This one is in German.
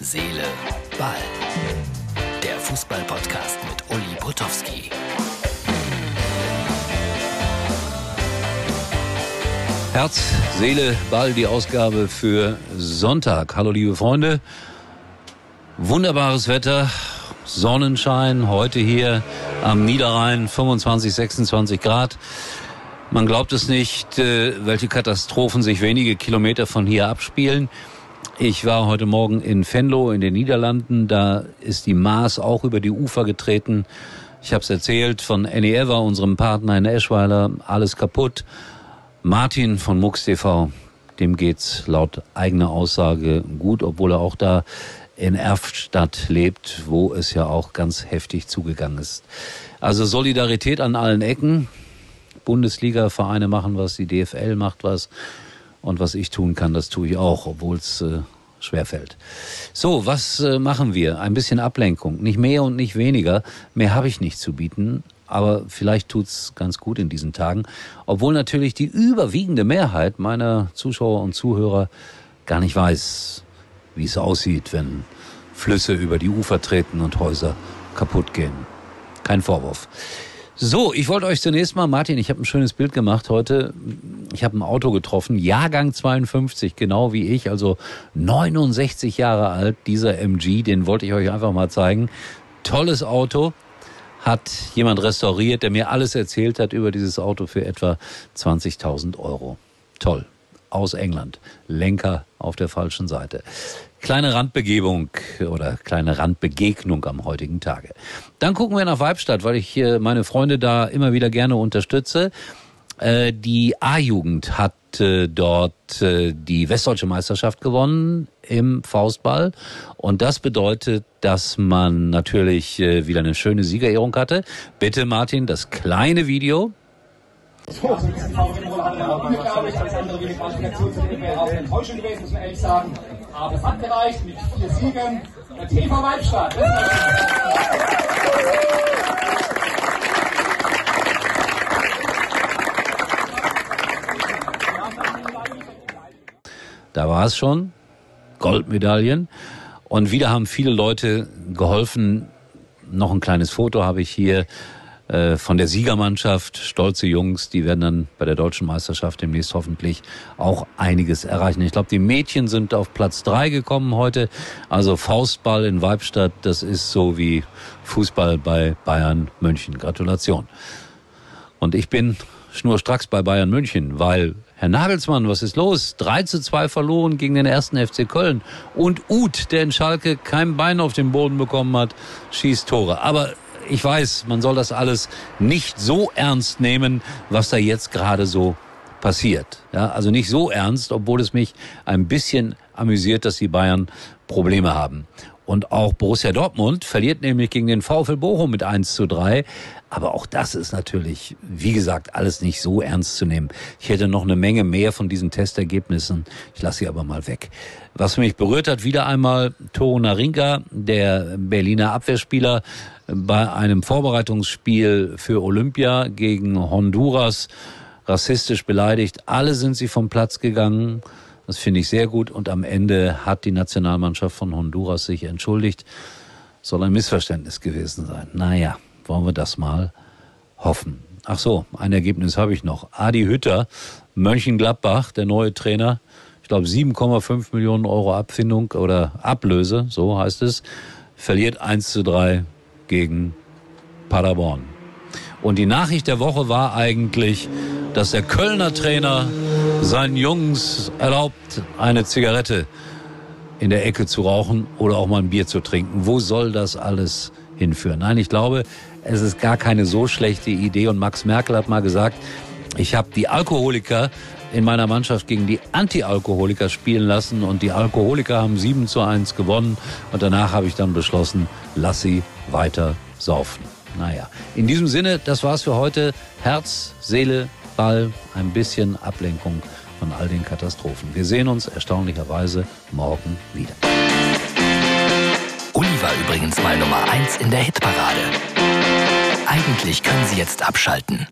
Seele, Ball. Der Fußball-Podcast mit Uli Potowski. Herz, Seele, Ball, die Ausgabe für Sonntag. Hallo liebe Freunde. Wunderbares Wetter, Sonnenschein, heute hier am Niederrhein 25, 26 Grad. Man glaubt es nicht, äh, welche Katastrophen sich wenige Kilometer von hier abspielen. Ich war heute Morgen in Venlo in den Niederlanden. Da ist die Maas auch über die Ufer getreten. Ich habe es erzählt von Annie Ever, unserem Partner in Eschweiler. Alles kaputt. Martin von Mux TV, dem geht's laut eigener Aussage gut, obwohl er auch da in Erftstadt lebt, wo es ja auch ganz heftig zugegangen ist. Also Solidarität an allen Ecken. Bundesliga-Vereine machen was, die DFL macht was. Und was ich tun kann, das tue ich auch, obwohl es äh, schwerfällt. So, was äh, machen wir? Ein bisschen Ablenkung. Nicht mehr und nicht weniger. Mehr habe ich nicht zu bieten. Aber vielleicht tut's ganz gut in diesen Tagen. Obwohl natürlich die überwiegende Mehrheit meiner Zuschauer und Zuhörer gar nicht weiß, wie es aussieht, wenn Flüsse über die Ufer treten und Häuser kaputt gehen. Kein Vorwurf. So, ich wollte euch zunächst mal, Martin, ich habe ein schönes Bild gemacht heute. Ich habe ein Auto getroffen, Jahrgang 52, genau wie ich, also 69 Jahre alt, dieser MG, den wollte ich euch einfach mal zeigen. Tolles Auto, hat jemand restauriert, der mir alles erzählt hat über dieses Auto für etwa 20.000 Euro. Toll. Aus England. Lenker auf der falschen Seite. Kleine Randbegebung oder kleine Randbegegnung am heutigen Tage. Dann gucken wir nach Weibstadt, weil ich meine Freunde da immer wieder gerne unterstütze. Äh, die A-Jugend hat äh, dort äh, die Westdeutsche Meisterschaft gewonnen im Faustball. Und das bedeutet, dass man natürlich wieder eine schöne Siegerehrung hatte. Bitte, Martin, das kleine Video. So, das ist glaube ich, alles andere wie eine Qualifikation zu dem wäre auch eine Enttäuschung gewesen, muss man ehrlich sagen. Aber es hat gereicht mit vier Siegen. Der TV Weibstadt. Da war es schon. Goldmedaillen. Und wieder haben viele Leute geholfen. Noch ein kleines Foto habe ich hier von der Siegermannschaft, stolze Jungs, die werden dann bei der deutschen Meisterschaft demnächst hoffentlich auch einiges erreichen. Ich glaube, die Mädchen sind auf Platz drei gekommen heute. Also Faustball in Weibstadt, das ist so wie Fußball bei Bayern München. Gratulation. Und ich bin schnurstracks bei Bayern München, weil Herr Nagelsmann, was ist los? 3 zu 2 verloren gegen den ersten FC Köln. Und Uth, der in Schalke kein Bein auf den Boden bekommen hat, schießt Tore. Aber ich weiß, man soll das alles nicht so ernst nehmen, was da jetzt gerade so passiert. Ja, also nicht so ernst, obwohl es mich ein bisschen amüsiert, dass die Bayern Probleme haben. Und auch Borussia Dortmund verliert nämlich gegen den VfL Bochum mit 1 zu 3. Aber auch das ist natürlich, wie gesagt, alles nicht so ernst zu nehmen. Ich hätte noch eine Menge mehr von diesen Testergebnissen. Ich lasse sie aber mal weg. Was mich berührt hat, wieder einmal Toro Narinka, der Berliner Abwehrspieler, bei einem Vorbereitungsspiel für Olympia gegen Honduras rassistisch beleidigt. Alle sind sie vom Platz gegangen. Das finde ich sehr gut. Und am Ende hat die Nationalmannschaft von Honduras sich entschuldigt. Soll ein Missverständnis gewesen sein. Naja, wollen wir das mal hoffen. Ach so, ein Ergebnis habe ich noch. Adi Hütter, Mönchengladbach, der neue Trainer. Ich glaube 7,5 Millionen Euro Abfindung oder Ablöse, so heißt es. Verliert 1 zu 3 gegen Paderborn. Und die Nachricht der Woche war eigentlich, dass der Kölner Trainer seinen Jungs erlaubt, eine Zigarette in der Ecke zu rauchen oder auch mal ein Bier zu trinken. Wo soll das alles hinführen? Nein, ich glaube, es ist gar keine so schlechte Idee. Und Max Merkel hat mal gesagt, ich habe die Alkoholiker in meiner Mannschaft gegen die Anti-Alkoholiker spielen lassen und die Alkoholiker haben 7 zu 1 gewonnen und danach habe ich dann beschlossen, lass sie weiter saufen. Naja, in diesem Sinne, das war's für heute. Herz, Seele, Ball, ein bisschen Ablenkung von all den Katastrophen. Wir sehen uns erstaunlicherweise morgen wieder. Uli war übrigens mal Nummer 1 in der Hitparade. Eigentlich können Sie jetzt abschalten.